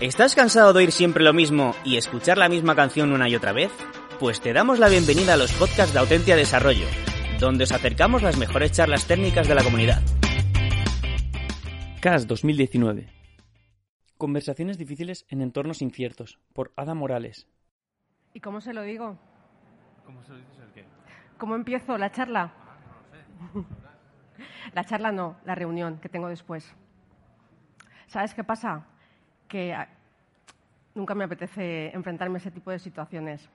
¿Estás cansado de oír siempre lo mismo y escuchar la misma canción una y otra vez? Pues te damos la bienvenida a los podcasts de Autentia Desarrollo, donde os acercamos las mejores charlas técnicas de la comunidad. CAS 2019 Conversaciones difíciles en entornos inciertos, por Ada Morales. ¿Y cómo se lo digo? ¿Cómo se lo dices el qué? ¿Cómo empiezo la charla? Ah, no lo sé. La charla no, la reunión que tengo después. ¿Sabes qué pasa? Que ah, nunca me apetece enfrentarme a ese tipo de situaciones.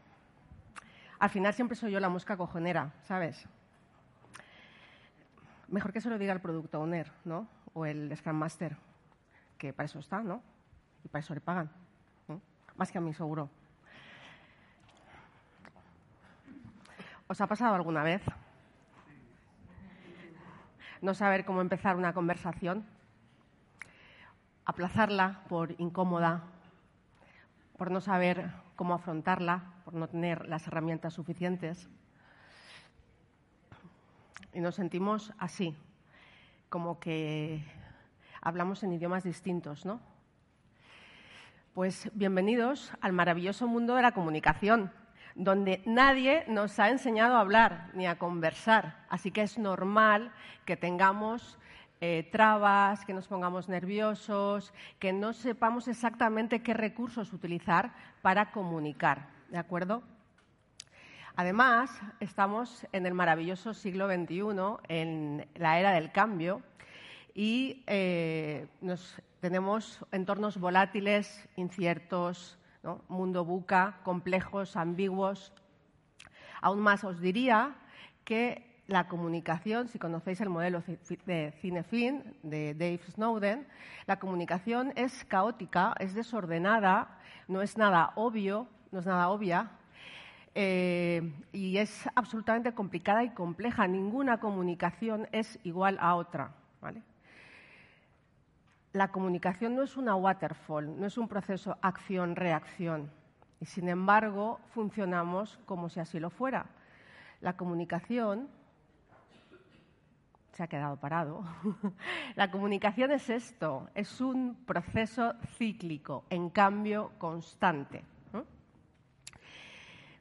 Al final siempre soy yo la mosca cojonera, ¿sabes? Mejor que se lo diga el Product Owner, ¿no? O el Scrum Master, que para eso está, ¿no? Y para eso le pagan. ¿no? Más que a mí, seguro. ¿Os ha pasado alguna vez no saber cómo empezar una conversación? Aplazarla por incómoda, por no saber cómo afrontarla, por no tener las herramientas suficientes. Y nos sentimos así, como que hablamos en idiomas distintos, ¿no? Pues bienvenidos al maravilloso mundo de la comunicación, donde nadie nos ha enseñado a hablar ni a conversar. Así que es normal que tengamos eh, trabas, que nos pongamos nerviosos, que no sepamos exactamente qué recursos utilizar para comunicar. ¿De acuerdo? Además, estamos en el maravilloso siglo XXI, en la era del cambio, y eh, nos, tenemos entornos volátiles, inciertos, mundo buca, complejos, ambiguos. Aún más os diría que la comunicación, si conocéis el modelo de Cinefin de Dave Snowden, la comunicación es caótica, es desordenada, no es nada obvio, no es nada obvia, eh, y es absolutamente complicada y compleja. Ninguna comunicación es igual a otra. La comunicación no es una waterfall, no es un proceso acción-reacción. Y sin embargo, funcionamos como si así lo fuera. La comunicación se ha quedado parado. La comunicación es esto, es un proceso cíclico, en cambio constante.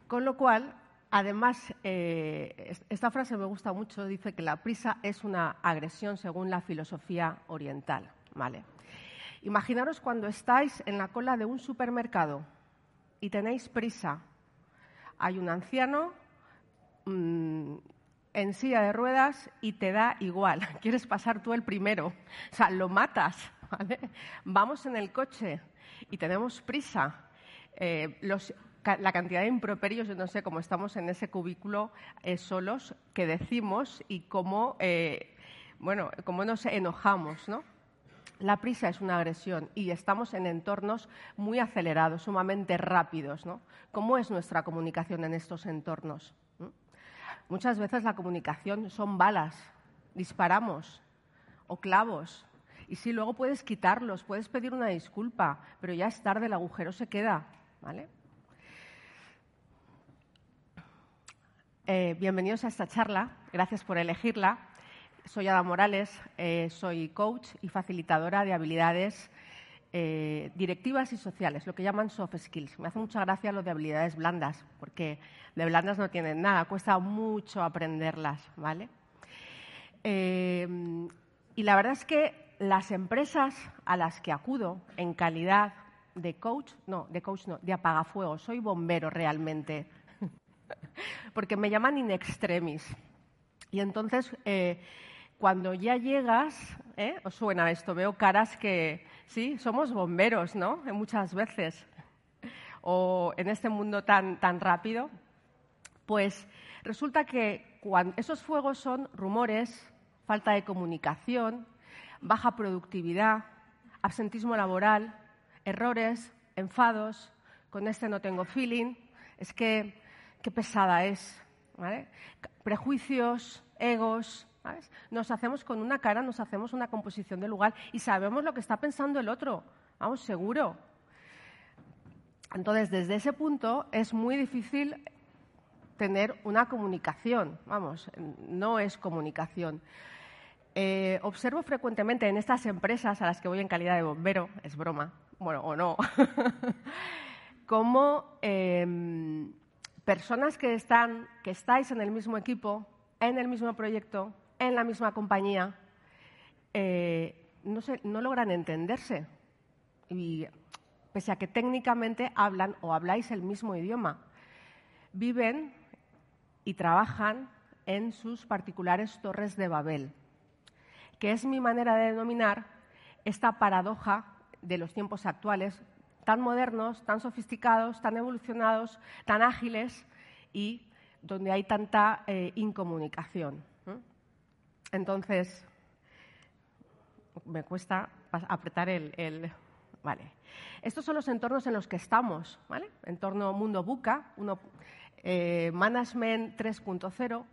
Con lo cual, además, eh, esta frase me gusta mucho, dice que la prisa es una agresión según la filosofía oriental. ¿vale? Imaginaros cuando estáis en la cola de un supermercado y tenéis prisa. Hay un anciano mmm, en silla de ruedas y te da igual. Quieres pasar tú el primero. O sea, lo matas. ¿vale? Vamos en el coche y tenemos prisa. Eh, la cantidad de improperios, yo no sé cómo estamos en ese cubículo eh, solos, que decimos y cómo, eh, bueno, cómo nos enojamos, ¿no? La prisa es una agresión y estamos en entornos muy acelerados, sumamente rápidos. ¿no? ¿Cómo es nuestra comunicación en estos entornos? Muchas veces la comunicación son balas, disparamos o clavos. Y sí, luego puedes quitarlos, puedes pedir una disculpa, pero ya es tarde, el agujero se queda. ¿vale? Eh, bienvenidos a esta charla, gracias por elegirla. Soy Ada Morales, eh, soy coach y facilitadora de habilidades eh, directivas y sociales, lo que llaman soft skills. Me hace mucha gracia lo de habilidades blandas, porque de blandas no tienen nada, cuesta mucho aprenderlas, ¿vale? Eh, y la verdad es que las empresas a las que acudo en calidad de coach, no, de coach no, de apagafuego, soy bombero realmente, porque me llaman in extremis. Y entonces cuando ya llegas, ¿eh? os suena esto, veo caras que sí, somos bomberos, ¿no? Muchas veces. O en este mundo tan, tan rápido. Pues resulta que esos fuegos son rumores, falta de comunicación, baja productividad, absentismo laboral, errores, enfados, con este no tengo feeling, es que qué pesada es, ¿vale? prejuicios, egos, Nos hacemos con una cara, nos hacemos una composición de lugar y sabemos lo que está pensando el otro, vamos, seguro. Entonces, desde ese punto es muy difícil tener una comunicación, vamos, no es comunicación. Eh, observo frecuentemente en estas empresas a las que voy en calidad de bombero, es broma, bueno, o no, como em, personas que, están, que estáis en el mismo equipo, en el mismo proyecto, en la misma compañía, eh, no, logran entenderse. Y pese a que técnicamente hablan o habláis el mismo idioma, viven y trabajan en sus particulares torres de Babel, que es mi manera de denominar esta paradoja de los tiempos actuales, tan modernos, tan sofisticados, tan evolucionados, tan ágiles y donde hay tanta eh, incomunicación. Entonces, me cuesta apretar el, Vale. Estos son los entornos en los que estamos, ¿vale? Entorno mundo buca, uno, eh, management 3.0.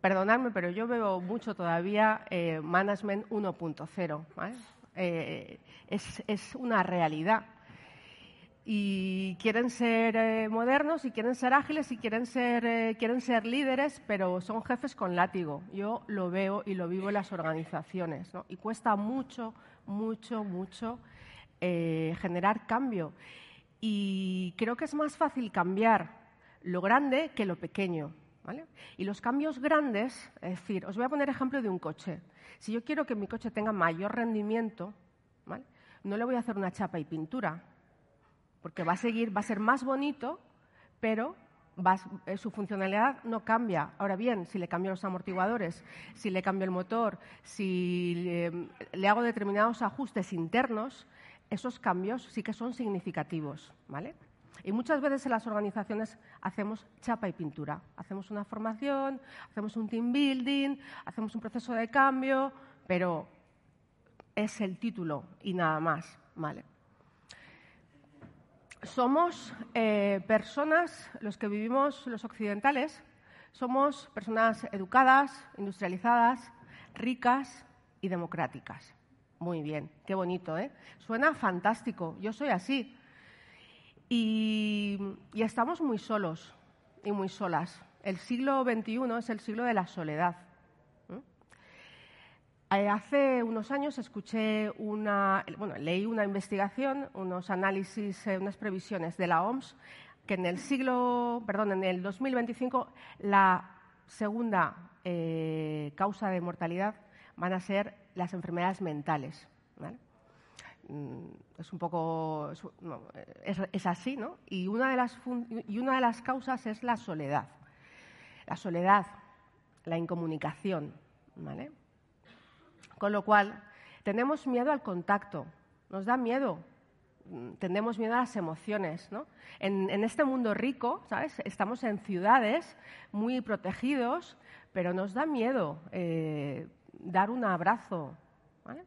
Perdonadme, pero yo veo mucho todavía eh, management 1.0. ¿vale? Eh, es, es, una realidad. Y quieren ser eh, modernos, y quieren ser ágiles, y quieren ser, eh, quieren ser líderes, pero son jefes con látigo. Yo lo veo y lo vivo en las organizaciones. ¿no? Y cuesta mucho, mucho, mucho generar cambio. Y creo que es más fácil cambiar lo grande que lo pequeño. ¿Vale? Y los cambios grandes, es decir, os voy a poner ejemplo de un coche. Si yo quiero que mi coche tenga mayor rendimiento, no le voy a hacer una chapa y pintura, porque va a seguir, va a ser más bonito, pero eh, su funcionalidad no cambia. Ahora bien, si le cambio los amortiguadores, si le cambio el motor, si le, le hago determinados ajustes internos, esos cambios sí que son significativos, ¿vale? Y muchas veces en las organizaciones hacemos chapa y pintura. Hacemos una formación, hacemos un team building, hacemos un proceso de cambio, pero es el título y nada más. ¿vale? Somos eh, personas, los que vivimos los occidentales, somos personas educadas, industrializadas, ricas y democráticas. Muy bien, qué bonito, ¿eh? Suena fantástico. Yo soy así. Y, estamos muy solos y muy solas. El siglo XXI es el siglo de la soledad. Eh, hace unos años escuché una, bueno, leí una investigación, unos análisis, eh, unas previsiones de la OMS, que en el siglo, perdón, en el 2025 la segunda eh, causa de mortalidad van a ser las enfermedades mentales. Mm, es un poco es, así, ¿no? Y una de las y una de las causas es la soledad. La soledad, la incomunicación, ¿vale? Con lo cual, tenemos miedo al contacto, nos da miedo, mm, tenemos miedo a las emociones, ¿no? En, este mundo rico, ¿sabes? Estamos en ciudades muy protegidos, pero nos da miedo eh, dar un abrazo, ¿vale?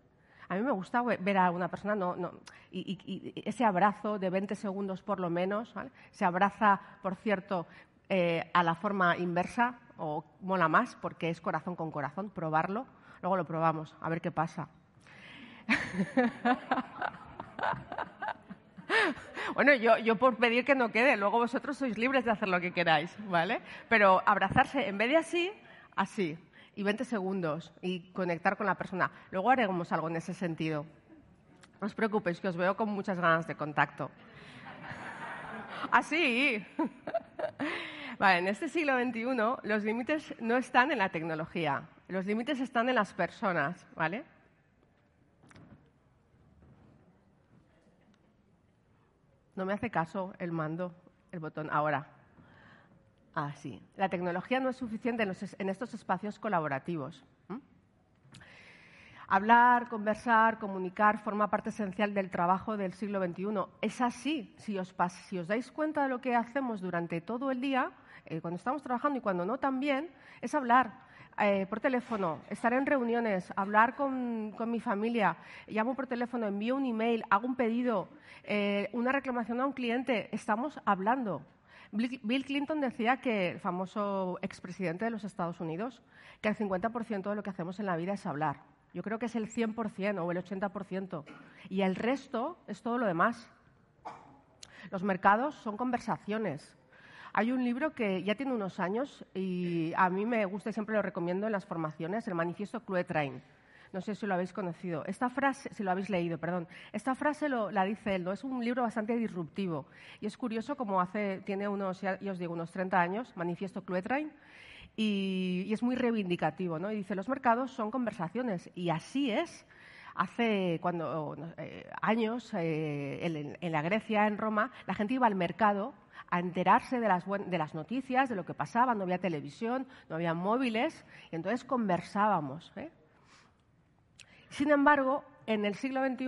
A mí me gusta ver a una persona no, no, y, ese abrazo de 20 segundos por lo menos, se abraza, por cierto, eh, a la forma inversa o mola más porque es corazón con corazón, probarlo. Luego lo probamos, a ver qué pasa. Bueno, yo, por pedir que no quede, luego vosotros sois libres de hacer lo que queráis, ¿vale? Pero abrazarse, en vez de así, así y 20 segundos y conectar con la persona. Luego haremos algo en ese sentido. No os preocupéis, que os veo con muchas ganas de contacto. Así. Vale, en este siglo XXI los límites no están en la tecnología, los límites están en las personas, ¿vale? No me hace caso el mando, el botón. Ahora. Ah, sí. La tecnología no es suficiente en, estos espacios colaborativos. Hablar, conversar, comunicar forma parte esencial del trabajo del siglo XXI. Es así. Si os, si os dais cuenta de lo que hacemos durante todo el día, eh, cuando estamos trabajando y cuando no también, es hablar. Eh, por teléfono, estar en reuniones, hablar con, con, mi familia, llamo por teléfono, envío un email, hago un pedido, eh, una reclamación a un cliente, estamos hablando. Bill Clinton decía que, el famoso expresidente de los Estados Unidos, que el 50% de lo que hacemos en la vida es hablar. Yo creo que es el 100% o el 80%. Y el resto es todo lo demás. Los mercados son conversaciones. Hay un libro que ya tiene unos años y a mí me gusta y siempre lo recomiendo en las formaciones, el manifiesto Train. No sé si lo habéis conocido. Esta frase, si lo habéis leído, perdón. Esta frase lo, la dice él, ¿no? Es un libro bastante disruptivo. Y es curioso como hace, tiene unos, ya, os digo, unos 30 años, Manifiesto Cluetrain, y, y es muy reivindicativo, ¿no? Y dice, los mercados son conversaciones. Y así es hace cuando, eh, años eh, en, en, la Grecia, en Roma, la gente iba al mercado a enterarse de las, de las, noticias, de lo que pasaba, no había televisión, no había móviles, y entonces conversábamos. ¿eh? Sin embargo, en el siglo XXI,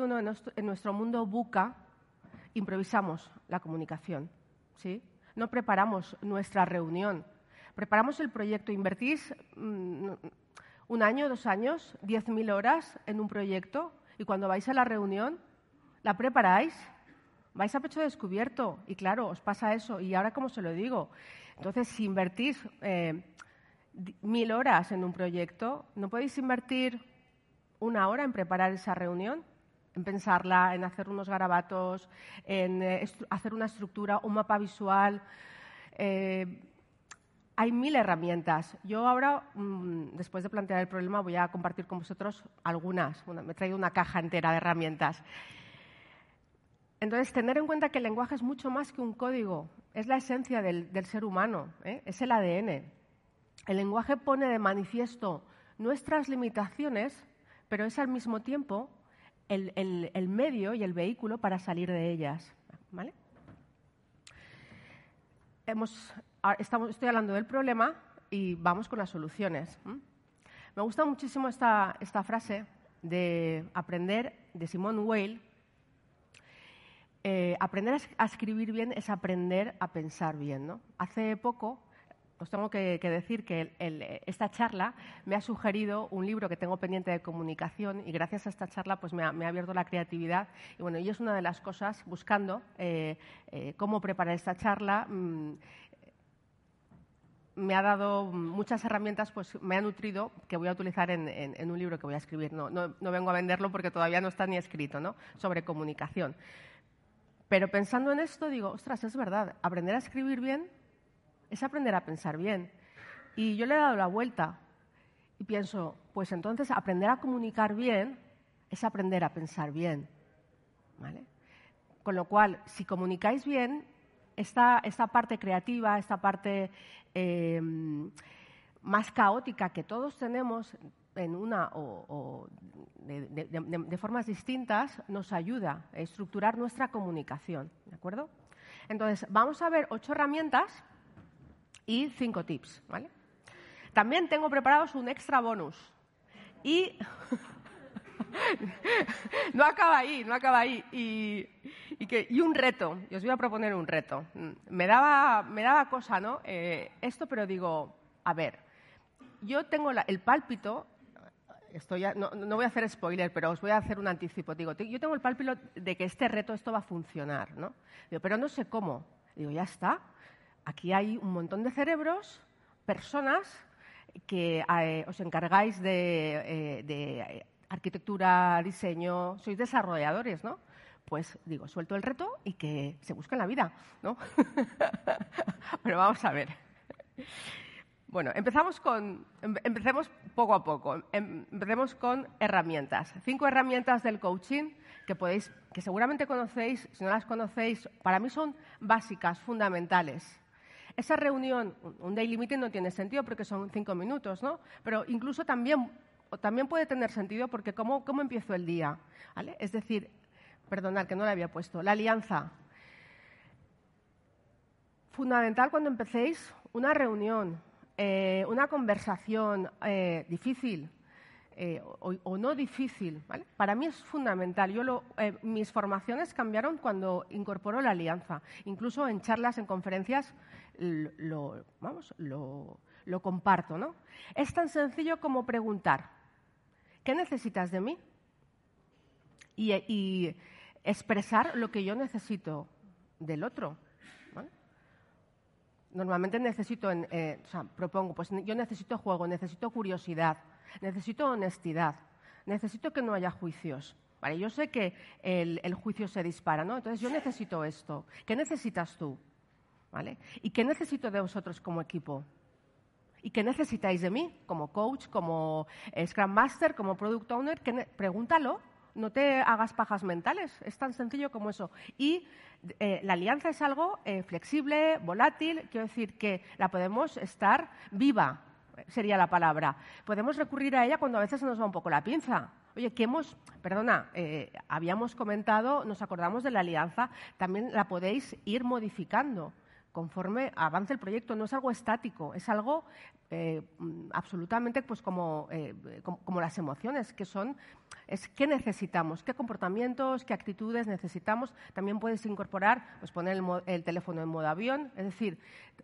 en nuestro, mundo buca, improvisamos la comunicación. ¿sí? No preparamos nuestra reunión. Preparamos el proyecto. Invertís mmm, un año, dos años, diez mil horas en un proyecto y cuando vais a la reunión, la preparáis, vais a pecho descubierto y claro, os pasa eso. Y ahora, ¿cómo se lo digo? Entonces, si invertís eh, mil horas en un proyecto, ¿no podéis invertir una hora en preparar esa reunión? En pensarla, en hacer unos garabatos, en eh, hacer una estructura, un mapa visual. Eh, hay mil herramientas. Yo ahora, mmm, después de plantear el problema, voy a compartir con vosotros algunas. Bueno, me he traído una caja entera de herramientas. Entonces, tener en cuenta que el lenguaje es mucho más que un código, es la esencia del, ser humano, ¿eh? es el ADN. El lenguaje pone de manifiesto nuestras limitaciones, pero es al mismo tiempo el, medio y el vehículo para salir de ellas. ¿vale? Estamos, estoy hablando del problema y vamos con las soluciones. Me gusta muchísimo esta, esta frase de aprender de Simone Weil, eh, aprender a escribir bien es aprender a pensar bien. ¿no? Hace poco os tengo que, decir que esta charla me ha sugerido un libro que tengo pendiente de comunicación y gracias a esta charla pues me ha, abierto la creatividad y bueno, y es una de las cosas buscando eh, eh, cómo preparar esta charla. Mmm, me ha dado muchas herramientas, pues me ha nutrido, que voy a utilizar en, un libro que voy a escribir. No, no, vengo a venderlo porque todavía no está ni escrito, ¿no? Sobre comunicación. Pero pensando en esto, digo, ostras, es verdad, aprender a escribir bien es aprender a pensar bien. Y yo le he dado la vuelta y pienso, pues entonces aprender a comunicar bien es aprender a pensar bien. ¿Vale? Con lo cual, si comunicáis bien, esta, esta parte creativa, esta parte eh, más caótica que todos tenemos en una o, de, de, formas distintas, nos ayuda a estructurar nuestra comunicación. ¿De acuerdo? Entonces, vamos a ver ocho herramientas y cinco tips. ¿vale? También tengo preparados un extra bonus. Y no acaba ahí, no acaba ahí. Y, y, que, y, un reto, y os voy a proponer un reto. Me daba, me daba cosa, ¿no? Eh, esto, pero digo, a ver, yo tengo el pálpito, esto ya, no, no, voy a hacer spoiler, pero os voy a hacer un anticipo. Digo, yo tengo el pálpito de que este reto, esto va a funcionar, ¿no? Digo, pero no sé cómo. Digo, ya está. Aquí hay un montón de cerebros, personas que eh, os encargáis de, eh, de arquitectura, diseño, sois desarrolladores, ¿no? Pues digo, suelto el reto y que se busquen la vida, ¿no? Pero vamos a ver. Bueno, empezamos con, empecemos poco a poco. Empecemos con herramientas. Cinco herramientas del coaching que podéis, que seguramente conocéis. Si no las conocéis, para mí son básicas, fundamentales. Esa reunión, un daily meeting no tiene sentido porque son cinco minutos, ¿no? Pero incluso también también puede tener sentido porque ¿cómo, cómo empiezo el día? Es decir, perdonad que no la había puesto, la alianza. Fundamental cuando empecéis una reunión, eh, una conversación eh, difícil eh, o, no difícil. Para mí es fundamental. Yo lo, mis formaciones cambiaron cuando incorporó la alianza. Incluso en charlas, en conferencias, lo, vamos, lo, lo comparto, ¿no? Es tan sencillo como preguntar, ¿qué necesitas de mí? Y expresar lo que yo necesito del otro. Normalmente necesito, eh, o sea, propongo, pues yo necesito juego, necesito curiosidad, necesito honestidad, necesito que no haya juicios. Vale, yo sé que el, juicio se dispara, ¿no? Entonces yo necesito esto. ¿Qué necesitas tú? ¿Vale? ¿Y qué necesito de vosotros como equipo? ¿Y qué necesitáis de mí como coach, como eh, Scrum Master, como Product Owner? Pregúntalo, no te hagas pajas mentales, es tan sencillo como eso. Y eh, la alianza es algo eh, flexible, volátil, quiero decir que la podemos estar viva, sería la palabra. Podemos recurrir a ella cuando a veces se nos va un poco la pinza. Oye, que hemos, perdona, eh, habíamos comentado, nos acordamos de la alianza, también la podéis ir modificando conforme avance el proyecto. No es algo estático, es algo eh, mm, absolutamente pues como, eh, como, las emociones, que son, es qué necesitamos, qué comportamientos, qué actitudes necesitamos. También puedes incorporar, pues poner el, el teléfono en modo avión, es decir,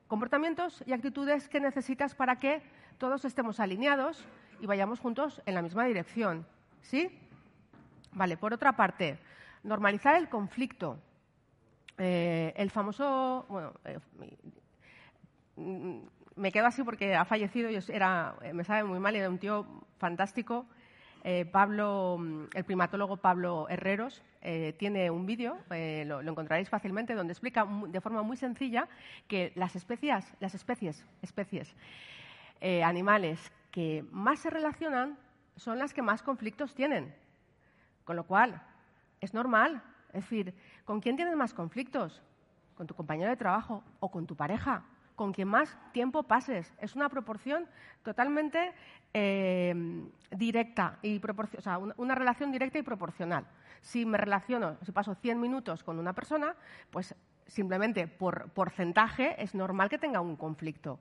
comportamientos y actitudes que necesitas para que todos estemos alineados y vayamos juntos en la misma dirección. ¿Sí? Vale, por otra parte, normalizar el conflicto. Eh, el famoso, bueno, eh, mm, me quedo así porque ha fallecido y es- era, eh, me sabe muy mal, era un tío fantástico. Pablo, mm, el primatólogo Pablo Herreros, tiene un vídeo, lo, lo encontraréis fácilmente, donde explica de forma muy sencilla que las especies, las especies, especies animales que más se relacionan son las que más conflictos tienen. Con lo cual, es normal. Es decir, ¿con quién tienes más conflictos? ¿Con tu compañero de trabajo o con tu pareja? Con quien más tiempo pases. Es una proporción totalmente eh, directa y o sea, una, relación directa y proporcional. Si me relaciono, si paso 100 minutos con una persona, pues simplemente por porcentaje es normal que tenga un conflicto.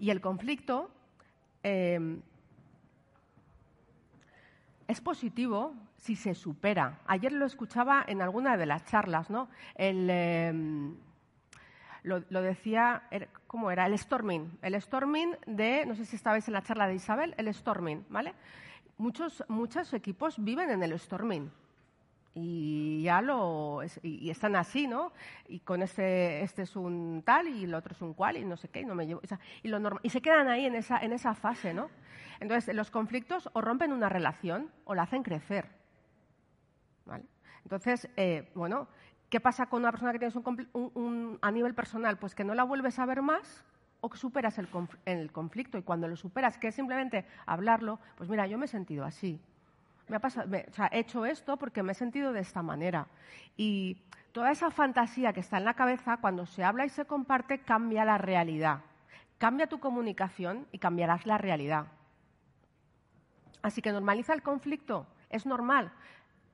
Y el conflicto eh, es positivo si se supera. Ayer lo escuchaba en alguna de las charlas, ¿no? El, eh, lo, lo decía, era- ¿cómo era? El storming. El storming de, no sé si estabais en la charla de Isabel, el storming, ¿vale? Muchos, muchos equipos viven en el storming. Y ya lo. y, están así, ¿no? Y con este, este es un tal y el otro es un cual y no sé qué, y no me llevo. y, lo norma- y se quedan ahí en esa, en esa fase, ¿no? Entonces, los conflictos o rompen una relación o la hacen crecer. Entonces, eh, bueno, ¿qué pasa con una persona que tienes un, un- un- a nivel personal? Pues que no la vuelves a ver más o que superas el, conf- el conflicto. Y cuando lo superas, que es simplemente hablarlo, pues mira, yo me he sentido así. Me ha pasado, me- o he hecho esto porque me he sentido de esta manera. Y toda esa fantasía que está en la cabeza, cuando se habla y se comparte, cambia la realidad. Cambia tu comunicación y cambiarás la realidad. Así que normaliza el conflicto, es normal.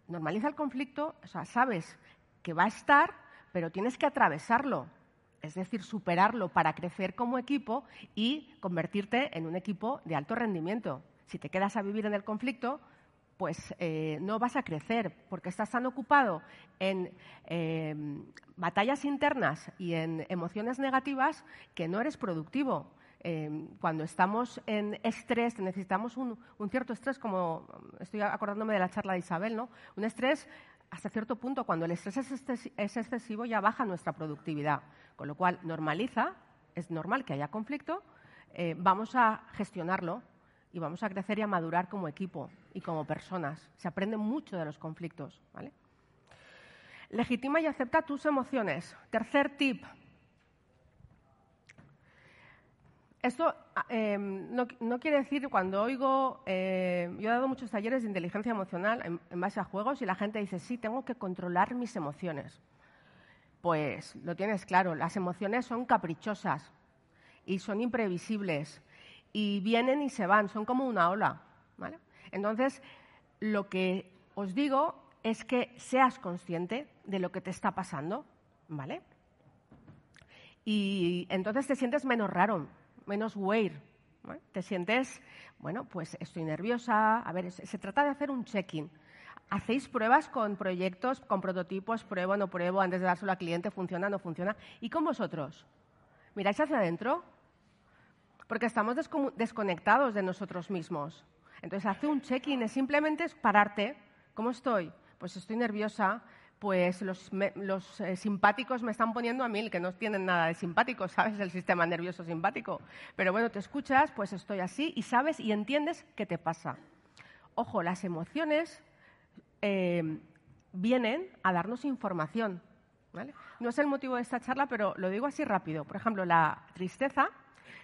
Normaliza el conflicto, o sea, sabes que va a estar, pero tienes que atravesarlo, es decir, superarlo para crecer como equipo y convertirte en un equipo de alto rendimiento. Si te quedas a vivir en el conflicto, pues eh, no vas a crecer porque estás tan ocupado en eh, batallas internas y en emociones negativas que no eres productivo. Eh, cuando estamos en estrés, necesitamos un, cierto estrés, como estoy acordándome de la charla de Isabel, ¿no? Un estrés hasta cierto punto, cuando el estrés es excesivo, ya baja nuestra productividad. Con lo cual, normaliza, es normal que haya conflicto, eh, vamos a gestionarlo y vamos a crecer y a madurar como equipo y como personas. Se aprende mucho de los conflictos. ¿vale? Legitima y acepta tus emociones. Tercer tip. Esto eh, no, no quiere decir cuando oigo, eh, yo he dado muchos talleres de inteligencia emocional en, en base a juegos y la gente dice, sí, tengo que controlar mis emociones. Pues lo tienes claro, las emociones son caprichosas y son imprevisibles y vienen y se van, son como una ola. ¿vale? Entonces, lo que os digo es que seas consciente de lo que te está pasando, ¿vale? Y entonces te sientes menos raro, menos weird. ¿vale? Te sientes, bueno, pues estoy nerviosa. A ver, se, trata de hacer un check-in. ¿Hacéis pruebas con proyectos, con prototipos, pruebo, no pruebo, antes de dárselo al cliente, funciona, no funciona? ¿Y con vosotros? ¿Miráis hacia adentro? porque estamos desconectados de nosotros mismos. Entonces, hace un check-in, es simplemente pararte. ¿Cómo estoy? Pues estoy nerviosa, pues los, eh, simpáticos me están poniendo a mil, que no tienen nada de simpáticos, ¿sabes? El sistema nervioso simpático. Pero bueno, te escuchas, pues estoy así y sabes y entiendes qué te pasa. Ojo, las emociones eh, vienen a darnos información. No es el motivo de esta charla, pero lo digo así rápido. Por ejemplo, la tristeza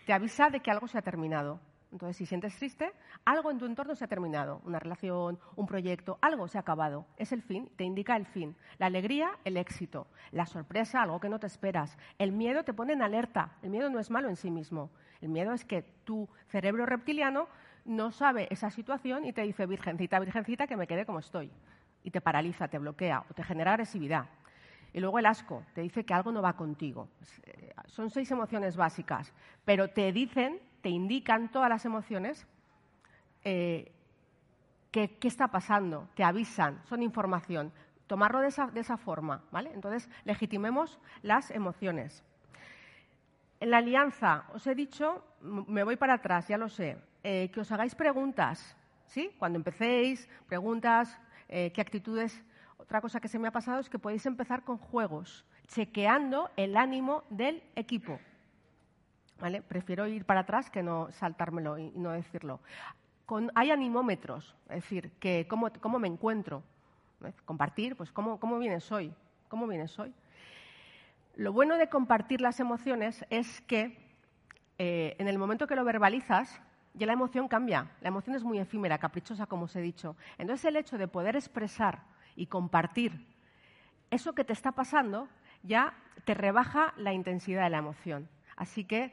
te avisa de que algo se ha terminado. Entonces, si sientes triste, algo en tu entorno se ha terminado. Una relación, un proyecto, algo se ha acabado. Es el fin, te indica el fin. La alegría, el éxito. La sorpresa, algo que no te esperas. El miedo te pone en alerta. El miedo no es malo en sí mismo. El miedo es que tu cerebro reptiliano no sabe esa situación y te dice, virgencita, virgencita, que me quede como estoy. Y te paraliza, te bloquea o te genera agresividad. Y luego el asco, te dice que algo no va contigo. Eh, son seis emociones básicas, pero te dicen te indican todas las emociones eh, qué, está pasando, te avisan, son información. Tomarlo de esa, forma, ¿vale? Entonces, legitimemos las emociones. En la alianza, os he dicho, me voy para atrás, ya lo sé, eh, que os hagáis preguntas, ¿sí? Cuando empecéis, preguntas, eh, qué actitudes. Otra cosa que se me ha pasado es que podéis empezar con juegos, chequeando el ánimo del equipo. Prefiero ir para atrás que no saltármelo y no decirlo. hay animómetros, es decir, que cómo, me encuentro. Compartir, pues cómo, cómo vienes hoy, cómo vienes hoy. Lo bueno de compartir las emociones es que eh, en el momento que lo verbalizas, ya la emoción cambia. La emoción es muy efímera, caprichosa, como os he dicho. Entonces el hecho de poder expresar y compartir eso que te está pasando ya te rebaja la intensidad de la emoción. Así que,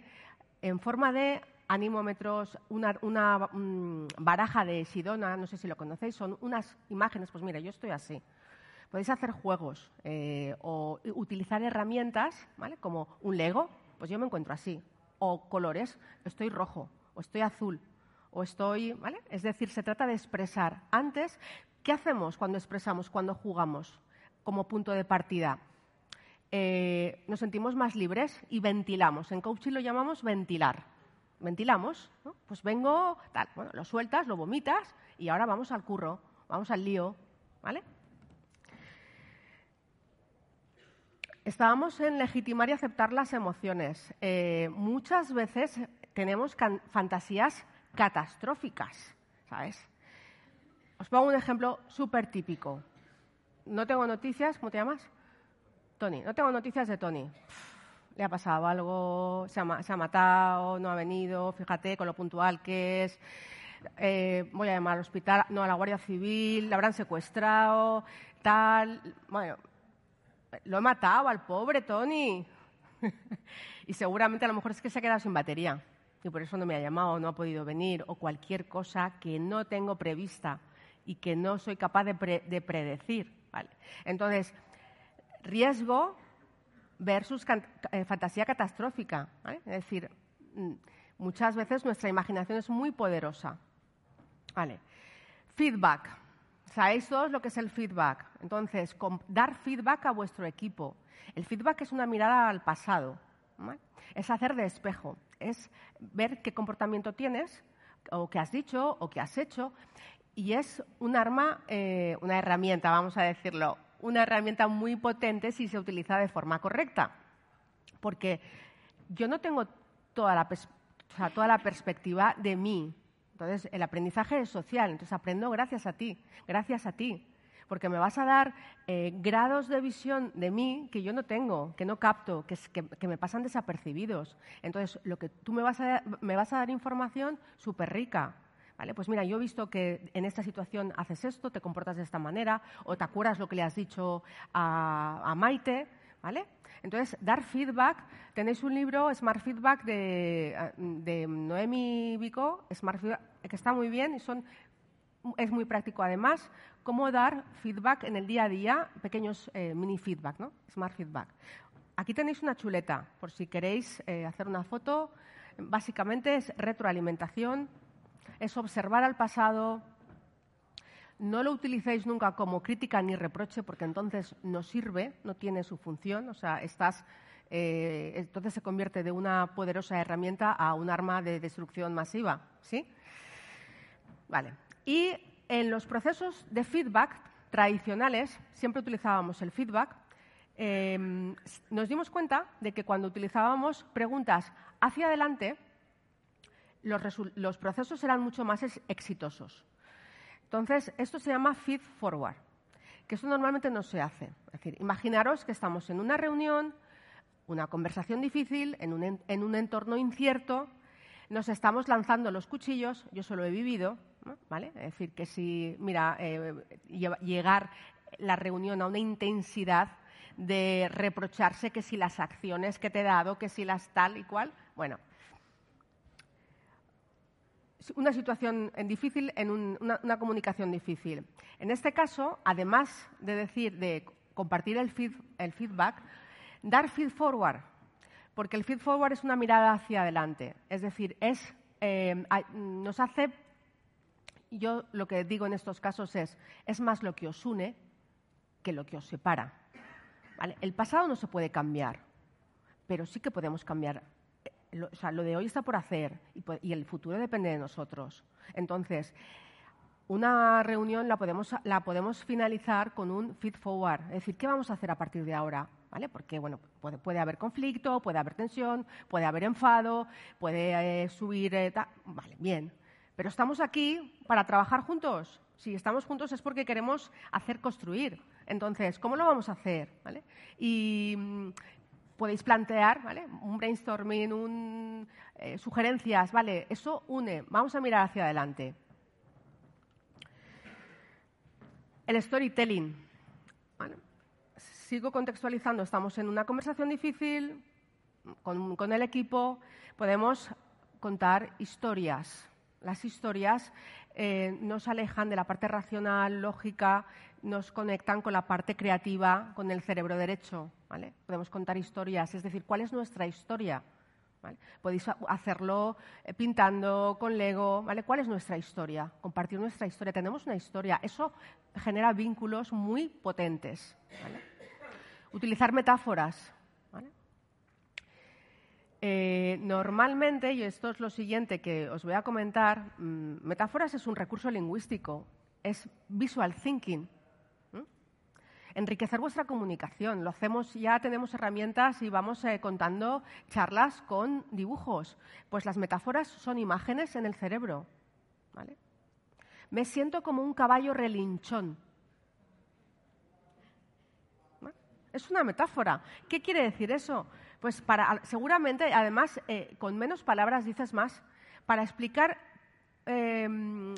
en forma de anímómetros, una, mm, baraja de Sidona, no sé si lo conocéis, son unas imágenes, pues mira, yo estoy así. Podéis hacer juegos eh, o utilizar herramientas, ¿vale? Como un Lego, pues yo me encuentro así. O colores, estoy rojo, o estoy azul, o estoy, ¿vale? Es decir, se trata de expresar. Antes, ¿qué hacemos cuando expresamos, cuando jugamos como punto de partida? Eh, nos sentimos más libres y ventilamos. En coaching lo llamamos ventilar. Ventilamos, pues vengo, tal, bueno, lo sueltas, lo vomitas y ahora vamos al curro, vamos al lío, ¿vale? Estábamos en legitimar y aceptar las emociones. Eh, muchas veces tenemos fantasías catastróficas, ¿sabes? Os pongo un ejemplo súper típico. No tengo noticias, ¿cómo te llamas? Tony, no tengo noticias de Tony. Le ha pasado algo, se ha, matado, no ha venido, fíjate con lo puntual que es. Eh, voy a llamar al hospital, no, a la Guardia Civil, le habrán secuestrado, tal. Bueno, lo he matado al pobre Tony. y seguramente a lo mejor es que se ha quedado sin batería y por eso no me ha llamado, no ha podido venir, o cualquier cosa que no tengo prevista y que no soy capaz de, de predecir. ¿vale? Entonces, riesgo versus eh, fantasía catastrófica. Es decir, mm, muchas veces nuestra imaginación es muy poderosa. Vale. Feedback. ¿Sabéis todos lo que es el feedback? Entonces, dar feedback a vuestro equipo. El feedback es una mirada al pasado. Es hacer de espejo. Es ver qué comportamiento tienes, o qué has dicho, o qué has hecho. Y es un arma, eh, una herramienta, vamos a decirlo, una herramienta muy potente si se utiliza de forma correcta. Porque yo no tengo toda la, toda la perspectiva de mí. Entonces, el aprendizaje es social. Entonces, aprendo gracias a ti, gracias a ti. Porque me vas a dar eh, grados de visión de mí que yo no tengo, que no capto, que, que, me pasan desapercibidos. Entonces, lo que tú me vas a, me vas a dar información súper rica. ¿Vale? Pues mira, yo he visto que en esta situación haces esto, te comportas de esta manera, o te acuerdas lo que le has dicho a, Maite, ¿vale? Entonces, dar feedback. Tenéis un libro, Smart Feedback, de, Noemi Vico, Smart Feedback, que está muy bien y es muy práctico además, cómo dar feedback en el día a día, pequeños eh, mini feedback, ¿no? Smart Feedback. Aquí tenéis una chuleta, por si queréis eh, hacer una foto. Básicamente es retroalimentación, es observar al pasado. No lo utilicéis nunca como crítica ni reproche porque entonces no sirve, no tiene su función. O sea, estás eh, entonces se convierte de una poderosa herramienta a un arma de destrucción masiva. ¿sí? Vale. Y en los procesos de feedback tradicionales, siempre utilizábamos el feedback, eh, nos dimos cuenta de que cuando utilizábamos preguntas hacia adelante, los, los procesos eran mucho más exitosos. Entonces, esto se llama feed forward, que eso normalmente no se hace. Es decir, imaginaros que estamos en una reunión, una conversación difícil, en un, en un entorno incierto, nos estamos lanzando los cuchillos, yo solo he vivido, ¿vale? Es decir, que si, mira, eh, llegar la reunión a una intensidad de reprocharse que si las acciones que te he dado, que si las tal y cual, bueno, una situación difícil en una, comunicación difícil. En este caso, además de decir, de compartir el, feedback, dar feed forward, porque el feed forward es una mirada hacia adelante. Es decir, es, eh, nos hace, yo lo que digo en estos casos es, es más lo que os une que lo que os separa. El pasado no se puede cambiar, pero sí que podemos cambiar lo, o sea, lo de hoy está por hacer y, el futuro depende de nosotros. Entonces, una reunión la podemos, la podemos finalizar con un feed forward, es decir, ¿qué vamos a hacer a partir de ahora? ¿Vale? Porque bueno, puede, puede haber conflicto, puede haber tensión, puede haber enfado, puede eh, subir... Eh, vale, bien. Pero estamos aquí para trabajar juntos. Si estamos juntos es porque queremos hacer construir. Entonces, ¿cómo lo vamos a hacer? ¿Vale? Y, podéis plantear, ¿vale? Un brainstorming, un, eh, sugerencias, ¿vale? Eso une. Vamos a mirar hacia adelante. El storytelling. sigo contextualizando. Estamos en una conversación difícil con, con el equipo. Podemos contar historias. Las historias eh, nos alejan de la parte racional, lógica, nos conectan con la parte creativa, con el cerebro derecho. ¿vale? Podemos contar historias, es decir, ¿cuál es nuestra historia? Podéis hacerlo eh, pintando con Lego, ¿vale? ¿Cuál es nuestra historia? Compartir nuestra historia. Tenemos una historia. Eso genera vínculos muy potentes. Utilizar metáforas. Eh, normalmente, y esto es lo siguiente que os voy a comentar, mm, metáforas es un recurso lingüístico, es visual thinking. Enriquecer vuestra comunicación. Lo hacemos, ya tenemos herramientas y vamos eh, contando charlas con dibujos. Pues las metáforas son imágenes en el cerebro. Me siento como un caballo relinchón. Es una metáfora. ¿Qué quiere decir eso? Pues para, seguramente, además, eh, con menos palabras dices más, para explicar em,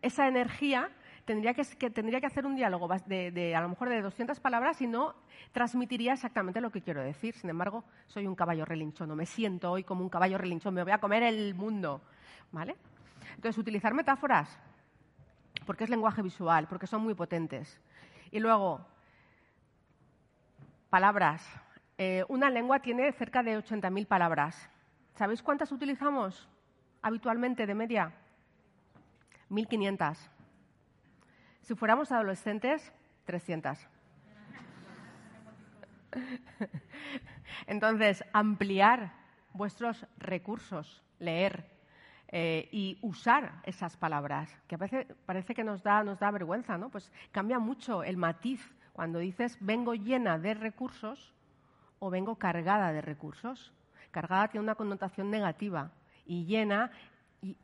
esa energía tendría que, hacer un diálogo de, a lo mejor de 200 palabras y no transmitiría exactamente lo que quiero decir. Sin embargo, soy un caballo relinchón, no me siento hoy como un caballo relinchón, me voy a comer el mundo. ¿Vale? Entonces, utilizar metáforas, porque es lenguaje visual, porque son muy potentes. Y luego, palabras. Eh, una lengua tiene cerca de 80.000 palabras. ¿Sabéis cuántas utilizamos habitualmente de media? 1.500. Si fuéramos adolescentes, 300. Entonces, ampliar vuestros recursos, leer eh, y usar esas palabras, que parece, parece que nos da, nos da vergüenza, ¿no? Pues cambia mucho el matiz cuando dices vengo llena de recursos o vengo cargada de recursos. Cargada tiene una connotación negativa y llena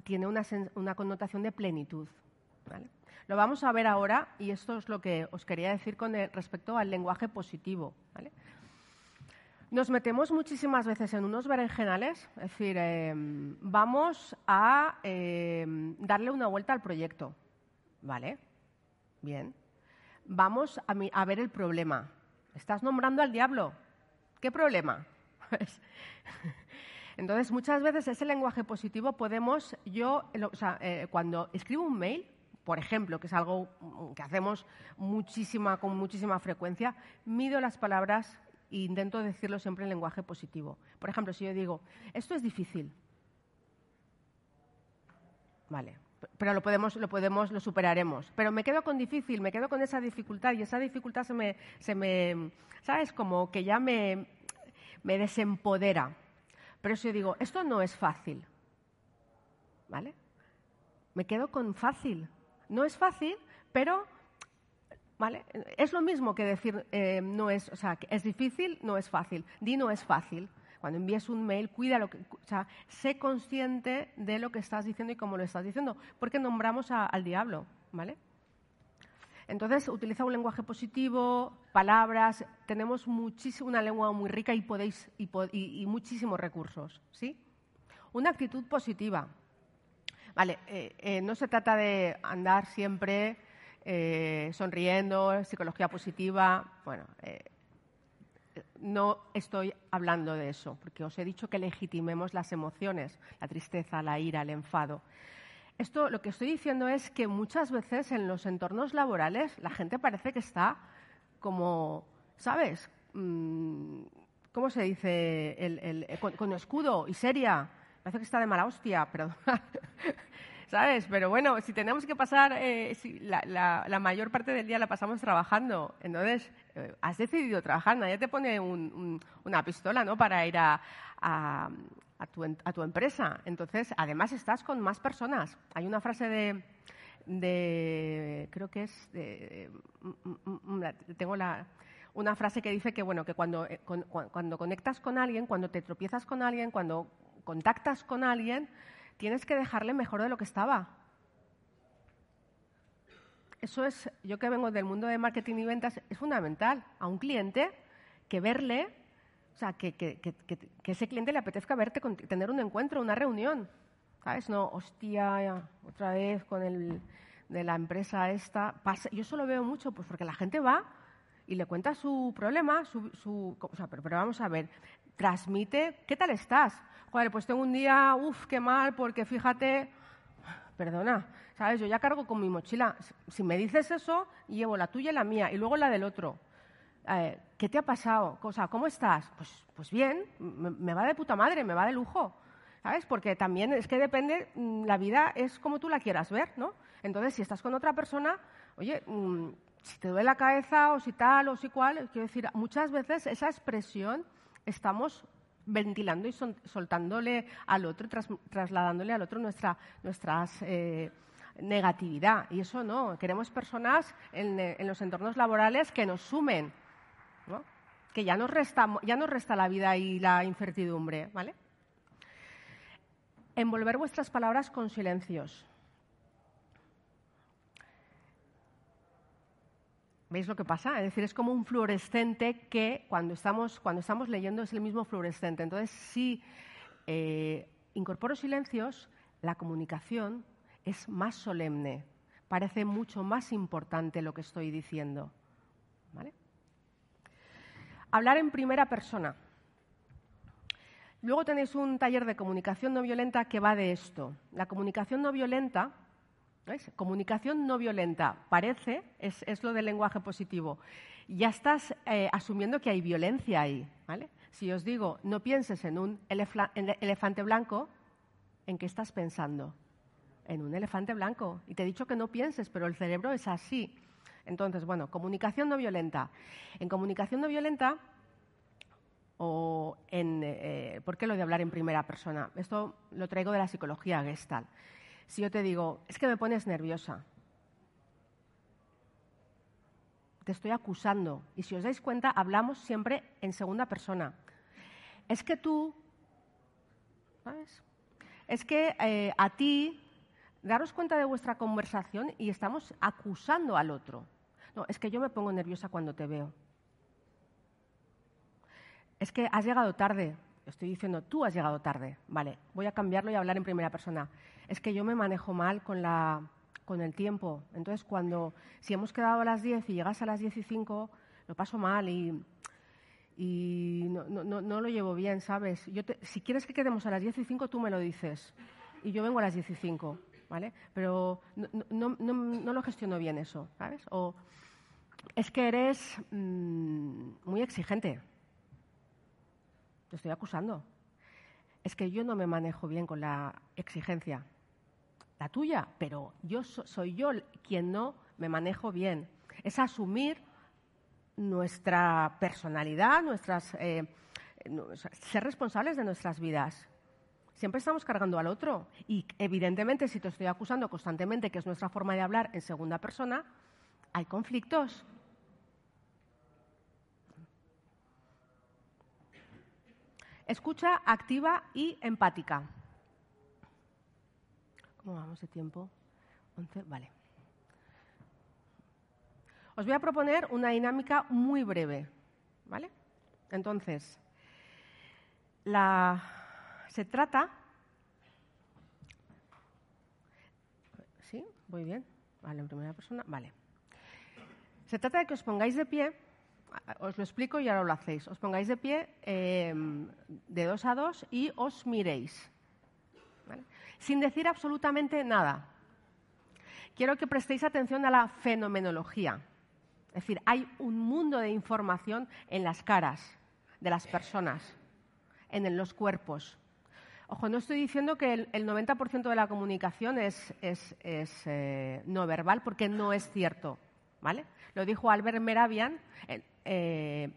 tiene una, connotación de plenitud. Lo vamos a ver ahora y esto es lo que os quería decir con respecto al lenguaje positivo. Nos metemos muchísimas veces en unos berenjenales, es decir, em, vamos a em, darle una vuelta al proyecto. ¿Vale? Bien. Vamos a ver el problema. Estás nombrando al diablo. ¿Qué problema? Entonces, muchas veces ese lenguaje positivo podemos, yo, eh, cuando escribo un mail, por ejemplo, que es algo que hacemos muchísima, con muchísima frecuencia, mido las palabras e intento decirlo siempre en lenguaje positivo. Por ejemplo, si yo digo, esto es difícil, vale, pero lo podemos, lo podemos, lo superaremos. Pero me quedo con difícil, me quedo con esa dificultad y esa dificultad se me, se me ¿sabes? Como que ya me, me desempodera. Pero si yo digo, esto no es fácil, ¿vale? Me quedo con fácil. No es fácil, pero ¿vale? Es lo mismo que decir eh, no es, o sea, que es difícil, no es fácil. Di no es fácil. Cuando envíes un mail, cuida lo que, o sea, sé consciente de lo que estás diciendo y cómo lo estás diciendo, porque nombramos al diablo, ¿vale? Entonces, utiliza un lenguaje positivo, palabras. Tenemos muchísimo, una lengua muy rica y, podéis, y, y- y muchísimos recursos. ¿sí? Una actitud positiva. Vale, eh, eh, no se trata de andar siempre eh, sonriendo, psicología positiva. Bueno, eh, no estoy hablando de eso, porque os he dicho que legitimemos las emociones, la tristeza, la ira, el enfado. Esto lo que estoy diciendo es que muchas veces en los entornos laborales la gente parece que está como, ¿sabes? Mm, ¿Cómo se dice? El- eh, con escudo y seria. Parece que está de mala hostia, perdón. ¿Sabes? Pero bueno, si tenemos que pasar, eh, la, mayor parte del día la pasamos trabajando, entonces eh, has decidido trabajar, nadie te pone un- un- una pistola, ¿no? Para ir a, tu, empresa. Entonces, además estás con más personas. Hay una frase de, creo que es, mm, mm, mm, tengo la, una frase que dice que, bueno, que cuando, eh, cuando conectas con alguien, cuando te tropiezas con alguien, cuando contactas con alguien, tienes que dejarle mejor de lo que estaba. Eso es, yo que vengo del mundo de marketing y ventas, es fundamental. A un cliente que verle, o sea, que, que, que, que, ese cliente le apetezca verte, tener un encuentro, una reunión. ¿Sabes? No, hostia, otra vez con el de la empresa esta. Pasa- yo eso lo veo mucho, pues porque la gente va y le cuenta su problema, su, o sea, pero, pero vamos a ver, transmite, ¿qué tal estás? Joder, pues tengo un día, uff, qué mal, porque fíjate, perdona, ¿sabes? Yo ya cargo con mi mochila. Si me dices eso, llevo la tuya y la mía, y luego la del otro. Eh, ¿Qué te ha pasado? O sea, ¿cómo estás? Pues, pues bien, me, me va de puta madre, me va de lujo. ¿Sabes? Porque también es que depende, mm, la vida es como tú la quieras ver, ¿no? Entonces, si estás con otra persona, oye, mm, si te duele la cabeza o si tal o si cual, quiero decir, muchas veces esa expresión estamos ventilando y soltándole al otro, tras- trasladándole al otro nuestra, nuestras eh, negatividad. Y eso no, queremos personas en, en los entornos laborales que nos sumen, ¿no? que ya nos, resta, ya nos resta la vida y la incertidumbre, ¿vale? Envolver vuestras palabras con silencios. ¿Veis lo que pasa? Es decir, es como un fluorescente que cuando estamos, cuando estamos leyendo es el mismo fluorescente. Entonces, si eh, incorporo silencios, la comunicación es más solemne. Parece mucho más importante lo que estoy diciendo. ¿Vale? Hablar en primera persona. Luego tenéis un taller de comunicación no violenta que va de esto. La comunicación no violenta, ¿veis? Comunicación no violenta, parece, es, es lo del lenguaje positivo. Ya estás eh, asumiendo que hay violencia ahí, ¿vale? Si os digo, no pienses en un en elefante blanco, ¿en qué estás pensando? En un elefante blanco. Y te he dicho que no pienses, pero el cerebro es así. Entonces, bueno, comunicación no violenta. En comunicación no violenta o en eh, ¿por qué lo de hablar en primera persona? Esto lo traigo de la psicología Gestalt. Si yo te digo, es que me pones nerviosa, te estoy acusando. Y si os dais cuenta, hablamos siempre en segunda persona. Es que tú, ¿sabes? Es que eh, a ti, daros cuenta de vuestra conversación y estamos acusando al otro. No, es que yo me pongo nerviosa cuando te veo es que has llegado tarde. Estoy diciendo, tú has llegado tarde. Vale, voy a cambiarlo y hablar en primera persona. Es que yo me manejo mal con, la, con el tiempo. Entonces, cuando, si hemos quedado a las 10 y llegas a las 10 y 5, lo paso mal y, y no, lo llevo bien, ¿sabes? Yo te- si quieres que quedemos a las 10 y 5, tú me lo dices. Y yo vengo a las 10 y 5, ¿vale? Pero no lo gestiono bien eso, ¿sabes? O es que eres mm, muy exigente te estoy acusando. Es que yo no me manejo bien con la exigencia. La tuya, pero yo so- soy yo quien no me manejo bien. Es asumir nuestra personalidad, nuestras, eh, ser responsables de nuestras vidas. Siempre estamos cargando al otro. Y evidentemente, si te estoy acusando constantemente, que es nuestra forma de hablar en segunda persona, hay conflictos. Escucha activa y empática. ¿Cómo vamos de tiempo? 11, vale. Os voy a proponer una dinámica muy breve, ¿vale? Entonces, la, se trata... ¿Sí? ¿Voy bien? Vale, en primera persona. Vale. Se trata de que os pongáis de pie, os lo explico y ahora lo hacéis. Os pongáis de pie eh, de dos a dos y os miréis. Sin decir absolutamente nada. Quiero que prestéis atención a la fenomenología. Es decir, hay un mundo de información en las caras de las personas, en los cuerpos. Ojo, no estoy diciendo que el, el 90% de la comunicación es, eh, no verbal, porque no es cierto. ¿vale? Lo dijo Albert Meravian eh,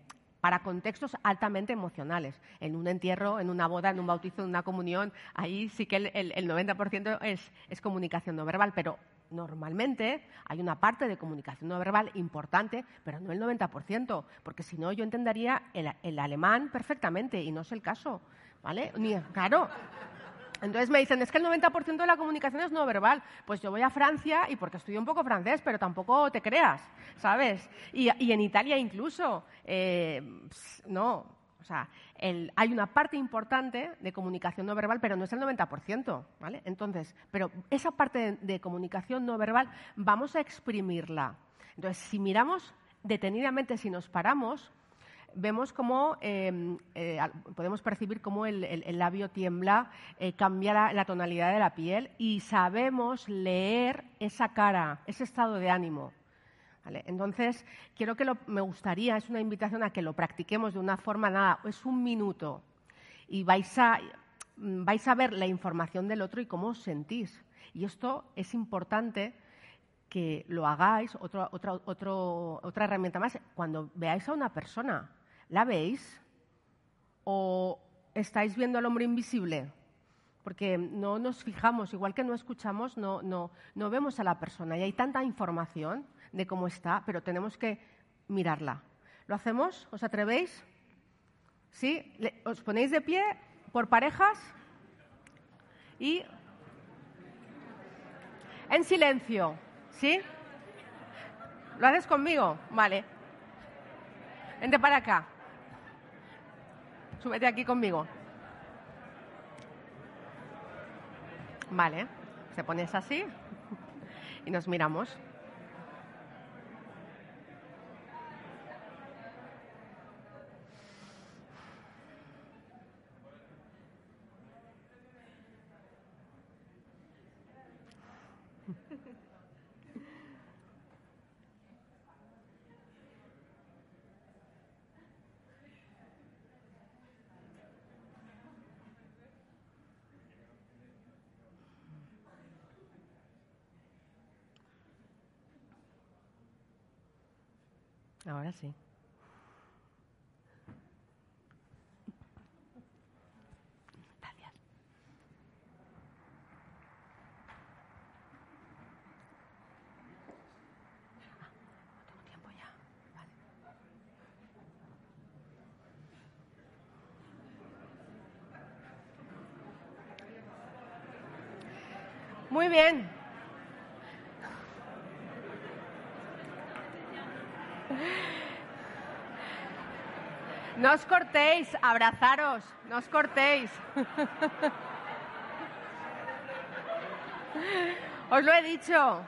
para contextos altamente emocionales. En un entierro, en una boda, en un bautizo, en una comunión, ahí sí que el, el, el 90% es, comunicación no verbal, pero normalmente hay una parte de comunicación no verbal importante, pero no el 90%, porque si no yo entendería el, el, alemán perfectamente y no es el caso, ¿vale? Ni, claro. Entonces me dicen, es que el 90% de la comunicación es no verbal. Pues yo voy a Francia y porque estudio un poco francés, pero tampoco te creas, ¿sabes? Y, y en Italia incluso, eh, no, o sea, el, hay una parte importante de comunicación no verbal, pero no es el 90%, ¿vale? Entonces, pero esa parte de, de comunicación no verbal vamos a exprimirla. Entonces, si miramos detenidamente, si nos paramos, vemos cómo eh, eh, podemos percibir cómo el, labio tiembla, eh, cambia la, tonalidad de la piel y sabemos leer esa cara, ese estado de ánimo. Entonces, quiero que me gustaría, es una invitación a que lo practiquemos de una forma, nada, es un minuto y vais a, vais a ver la información del otro y cómo os sentís. Y esto es importante que lo hagáis, otro, otro, otro, otra herramienta más, cuando veáis a una persona. ¿La veis? ¿O estáis viendo al hombre invisible? Porque no nos fijamos, igual que no escuchamos, no, no, no vemos a la persona. Y hay tanta información de cómo está, pero tenemos que mirarla. ¿Lo hacemos? ¿Os atrevéis? ¿Sí? ¿Os ponéis de pie por parejas? Y en silencio, ¿sí? ¿Lo haces conmigo? Vale. Vente para acá. Súbete aquí conmigo. Vale. Se pones así y nos miramos. Sí. Gracias. No tengo tiempo ya. Vale. Muy bien. No os cortéis, abrazaros, no os cortéis. os lo he dicho.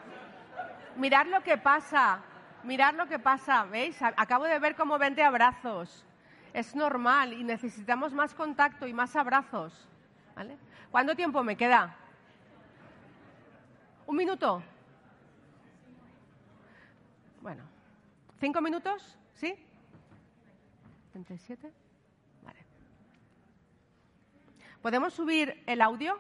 Mirad lo que pasa, mirad lo que pasa, ¿veis? Acabo de ver cómo vende abrazos. Es normal y necesitamos más contacto y más abrazos. ¿vale? ¿Cuánto tiempo me queda? ¿Un minuto? Bueno, ¿cinco minutos? ¿Sí? ¿Podemos subir el audio?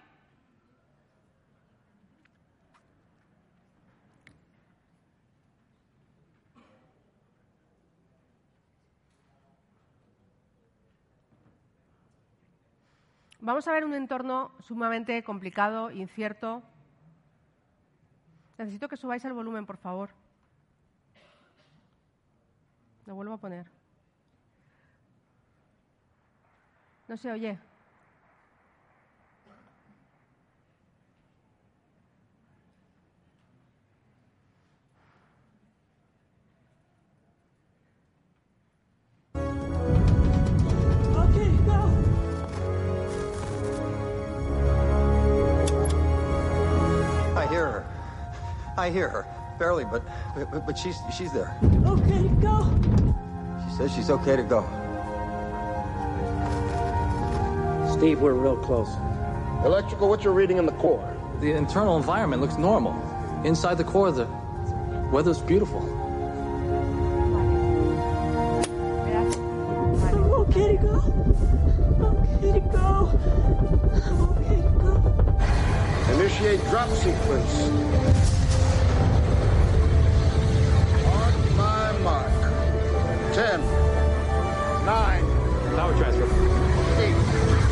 Vamos a ver un entorno sumamente complicado, incierto. Necesito que subáis el volumen, por favor. Lo vuelvo a poner. No se oye. I hear her, barely, but, but but, she's she's there. Okay, go. She says she's okay to go. Steve, we're real close. Electrical, what you're reading in the core? The internal environment looks normal. Inside the core, the weather's beautiful. I'm okay to go. I'm okay to go. I'm okay to go. Initiate drop sequence. On my mark. Ten. Nine. Power transfer. Eight.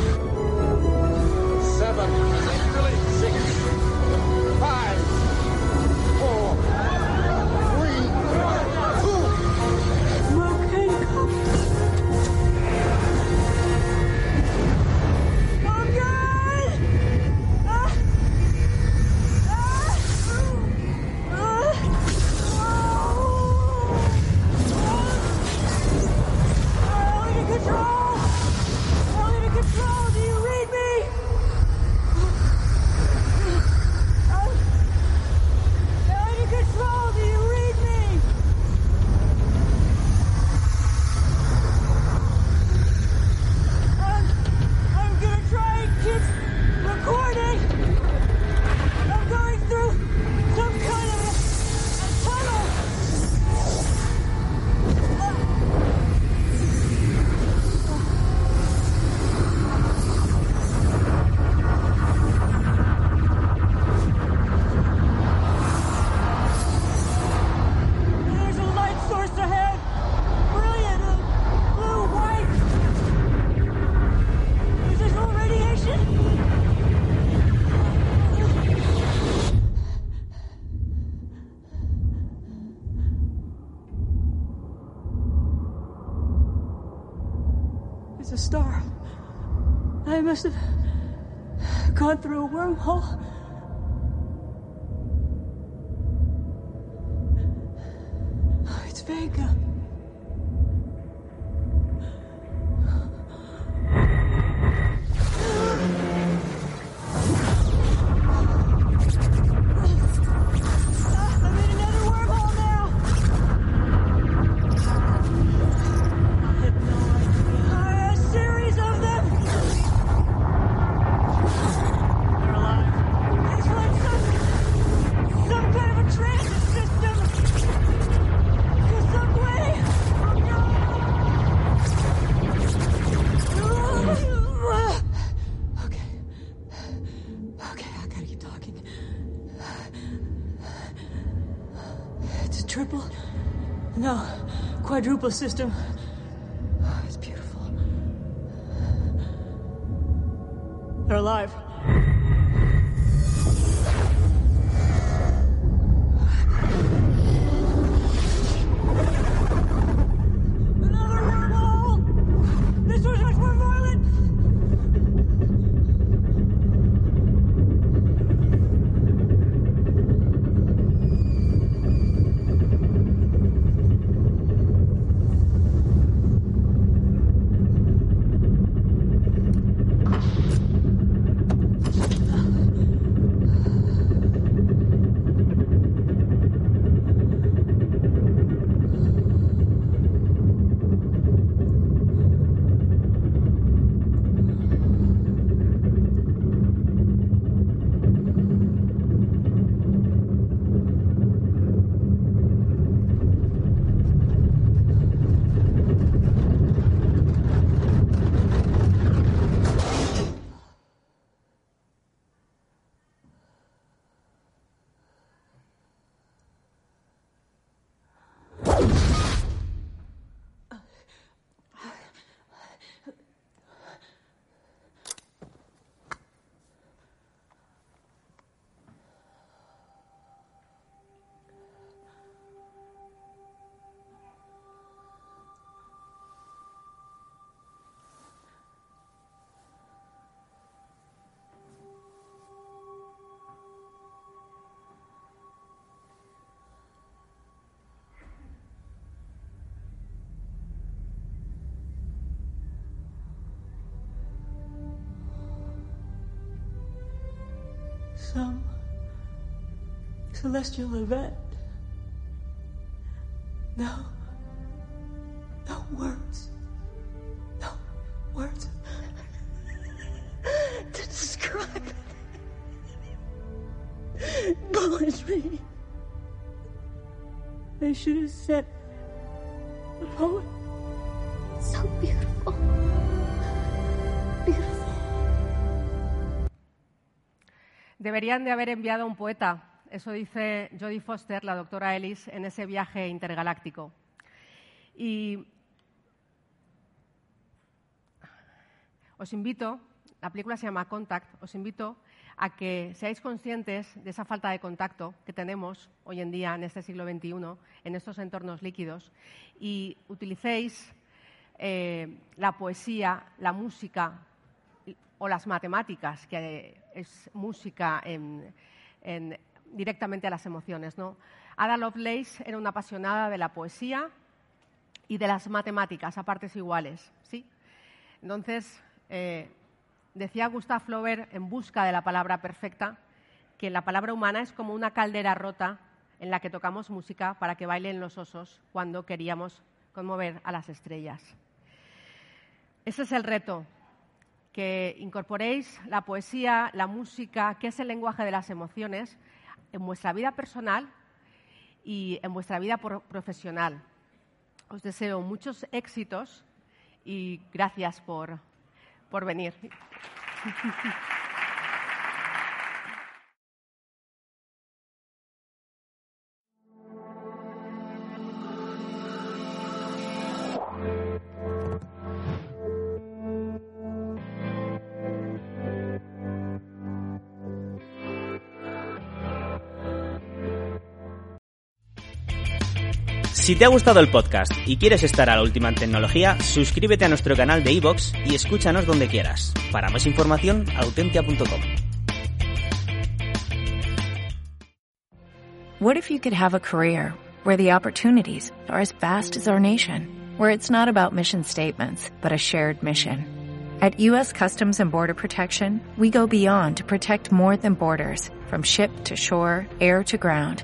Oh. system. Some celestial event. No. Deberían de haber enviado un poeta, eso dice Jodie Foster, la doctora Ellis, en ese viaje intergaláctico. Y os invito, la película se llama Contact, os invito a que seáis conscientes de esa falta de contacto que tenemos hoy en día en este siglo XXI, en estos entornos líquidos, y utilicéis eh, la poesía, la música o las matemáticas, que es música en- en- directamente a las emociones. ¿no? Ada Lovelace era una apasionada de la poesía y de las matemáticas a partes iguales. ¿sí? Entonces, eh, decía Gustav Flaubert en busca de la palabra perfecta que la palabra humana es como una caldera rota en la que tocamos música para que bailen los osos cuando queríamos conmover a las estrellas. Ese es el reto, que incorporéis la poesía, la música, que es el lenguaje de las emociones, en vuestra vida personal y en vuestra vida pro- profesional. Os deseo muchos éxitos y gracias por, por venir. Si te ha gustado el podcast y quieres estar a la última en tecnología, suscríbete a nuestro canal de iVoox y escúchanos donde quieras. Para más información, autentia.com. What if you could have a career where the opportunities are as vast as our nation, where it's not about mission statements, but a shared mission? At U.S. Customs and Border Protection, we go beyond to protect more than borders, from ship to shore, air to ground,